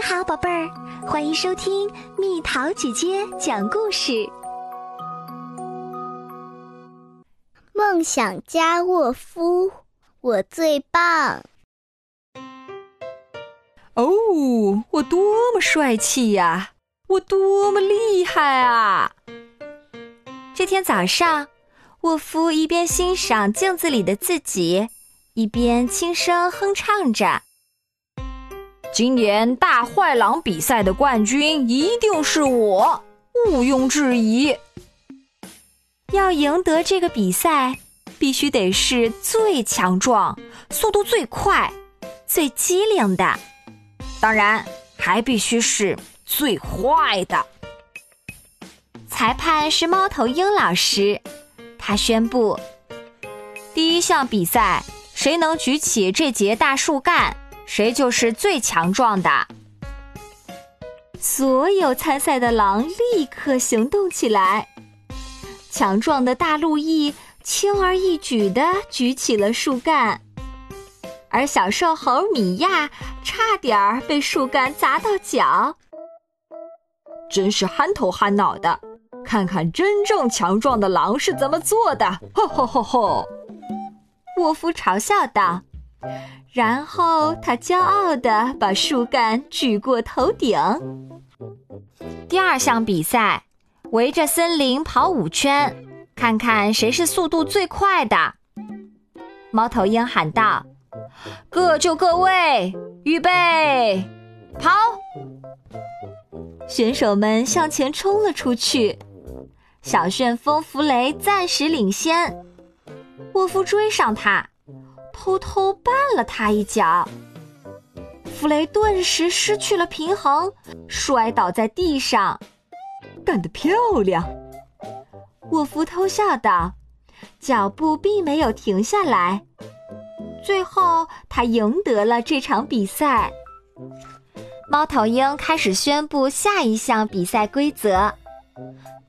你好，宝贝儿，欢迎收听蜜桃姐姐讲故事。梦想家沃夫，我最棒！哦，我多么帅气呀！我多么厉害啊！这天早上，沃夫一边欣赏镜子里的自己，一边轻声哼唱着。今年大坏狼比赛的冠军一定是我，毋庸置疑。要赢得这个比赛，必须得是最强壮、速度最快、最机灵的，当然还必须是最坏的。裁判是猫头鹰老师，他宣布：第一项比赛，谁能举起这节大树干？谁就是最强壮的。所有参赛的狼立刻行动起来。强壮的大路易轻而易举地举起了树干，而小瘦猴米娅差点儿被树干砸到脚。真是憨头憨脑的！看看真正强壮的狼是怎么做的！吼吼吼吼！沃夫嘲笑道。然后他骄傲地把树干举过头顶。第二项比赛，围着森林跑五圈，看看谁是速度最快的。猫头鹰喊道：“各就各位，预备，跑！”选手们向前冲了出去。小旋风弗雷暂时领先，沃夫追上他。偷偷绊了他一脚，弗雷顿时失去了平衡，摔倒在地上。干得漂亮！沃夫偷笑道，脚步并没有停下来。最后，他赢得了这场比赛。猫头鹰开始宣布下一项比赛规则：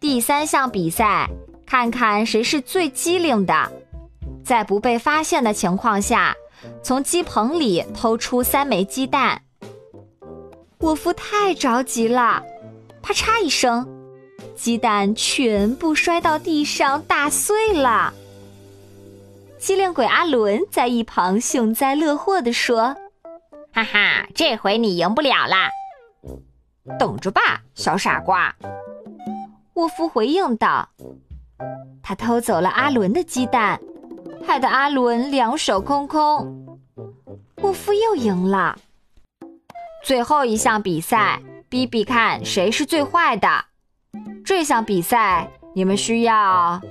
第三项比赛，看看谁是最机灵的。在不被发现的情况下，从鸡棚里偷出三枚鸡蛋。沃夫太着急了，啪嚓一声，鸡蛋全部摔到地上，打碎了。机灵鬼阿伦在一旁幸灾乐祸地说：“哈哈，这回你赢不了啦！等着吧，小傻瓜。”沃夫回应道：“他偷走了阿伦的鸡蛋。”害得阿伦两手空空，沃夫又赢了。最后一项比赛，比比看谁是最坏的。这项比赛你们需要……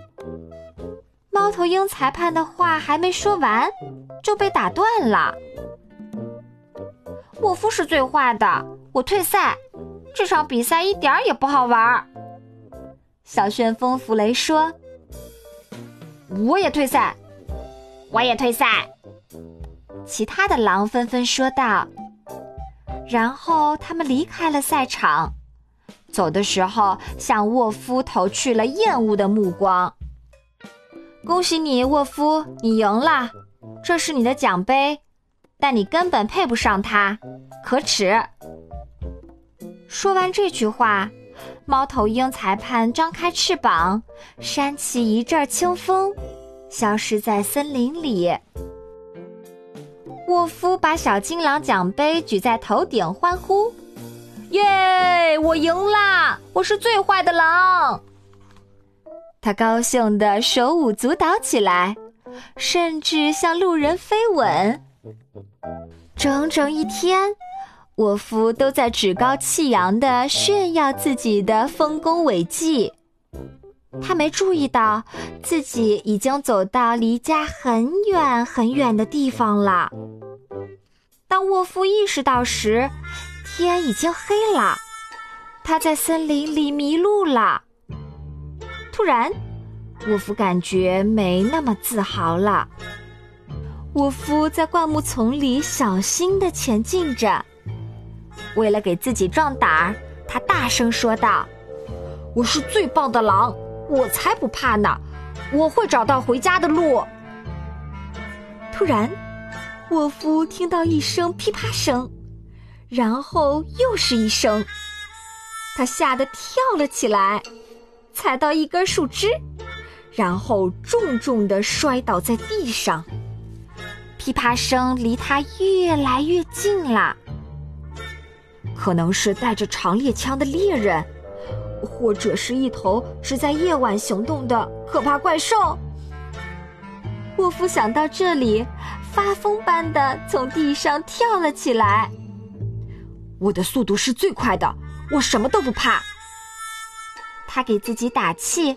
猫头鹰裁判的话还没说完，就被打断了。沃夫是最坏的，我退赛。这场比赛一点也不好玩。小旋风弗雷说：“我也退赛。”我也退赛。其他的狼纷纷说道。然后他们离开了赛场，走的时候向沃夫投去了厌恶的目光。恭喜你，沃夫，你赢了，这是你的奖杯，但你根本配不上它，可耻！说完这句话，猫头鹰裁判张开翅膀，扇起一阵清风。消失在森林里。沃夫把小金狼奖杯举在头顶，欢呼：“耶！我赢啦！我是最坏的狼！”他高兴的手舞足蹈起来，甚至向路人飞吻。整整一天，沃夫都在趾高气扬的炫耀自己的丰功伟绩。他没注意到自己已经走到离家很远很远的地方了。当沃夫意识到时，天已经黑了，他在森林里迷路了。突然，沃夫感觉没那么自豪了。沃夫在灌木丛里小心地前进着，为了给自己壮胆儿，他大声说道：“我是最棒的狼！”我才不怕呢！我会找到回家的路。突然，沃夫听到一声噼啪声，然后又是一声，他吓得跳了起来，踩到一根树枝，然后重重的摔倒在地上。噼啪声离他越来越近了，可能是带着长猎枪的猎人，或者是一头只在夜晚行动的可怕怪兽。沃夫想到这里，发疯般的从地上跳了起来。我的速度是最快的，我什么都不怕。他给自己打气，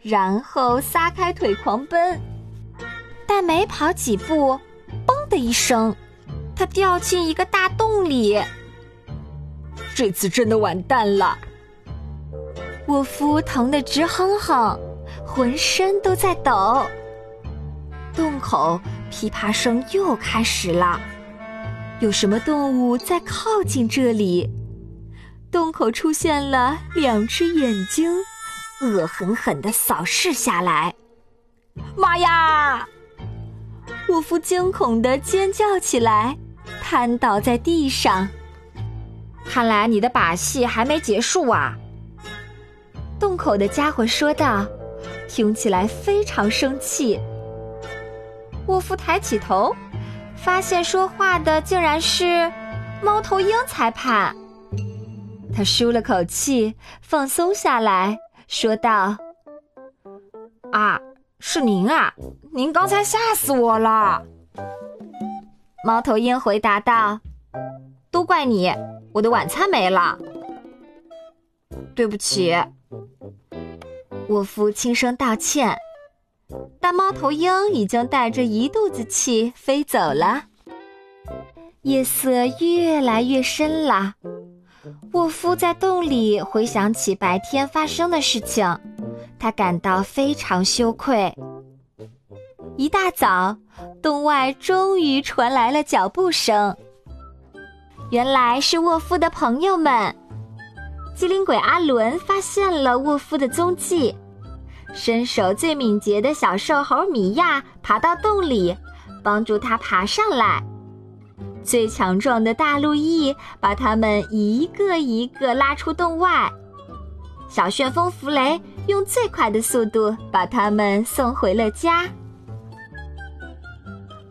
然后撒开腿狂奔。但没跑几步，嘣的一声，他掉进一个大洞里。这次真的完蛋了！沃夫疼得直哼哼，浑身都在抖。洞口噼啪声又开始了。有什么动物在靠近这里？洞口出现了两只眼睛，恶狠狠地扫视下来。妈呀！沃夫惊恐地尖叫起来，瘫倒在地上。看来你的把戏还没结束啊！洞口的家伙说道，听起来非常生气。沃夫抬起头。发现说话的竟然是猫头鹰裁判，他舒了口气，放松下来说道：“啊，是您啊！您刚才吓死我了。”猫头鹰回答道：“都怪你，我的晚餐没了。”对不起，沃夫轻声道歉。但猫头鹰已经带着一肚子气飞走了。夜色越来越深了，沃夫在洞里回想起白天发生的事情，他感到非常羞愧。一大早，洞外终于传来了脚步声，原来是沃夫的朋友们。机灵鬼阿伦发现了沃夫的踪迹。身手最敏捷的小瘦猴米娅爬到洞里，帮助他爬上来。最强壮的大路易把他们一个一个拉出洞外。小旋风弗雷用最快的速度把他们送回了家。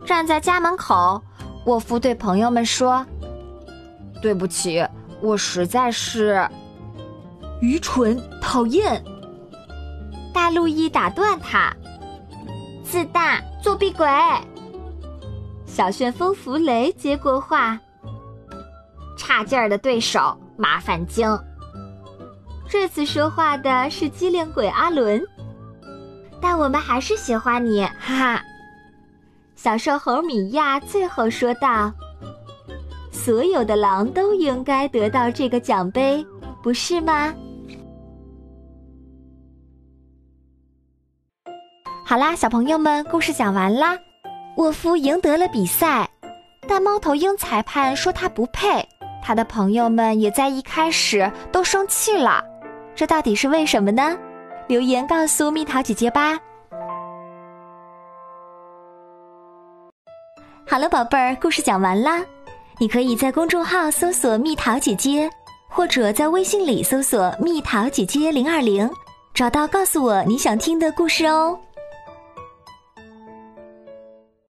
站在家门口，沃夫对朋友们说：“对不起，我实在是愚蠢，讨厌。”大路易打断他：“自大作弊鬼！”小旋风弗雷接过话：“差劲儿的对手，麻烦精。”这次说话的是机灵鬼阿伦，但我们还是喜欢你，哈哈。小瘦猴米娅最后说道：“所有的狼都应该得到这个奖杯，不是吗？”好啦，小朋友们，故事讲完啦。沃夫赢得了比赛，但猫头鹰裁判说他不配。他的朋友们也在一开始都生气了，这到底是为什么呢？留言告诉蜜桃姐姐吧。好了，宝贝儿，故事讲完啦。你可以在公众号搜索“蜜桃姐姐”，或者在微信里搜索“蜜桃姐姐零二零”，找到告诉我你想听的故事哦。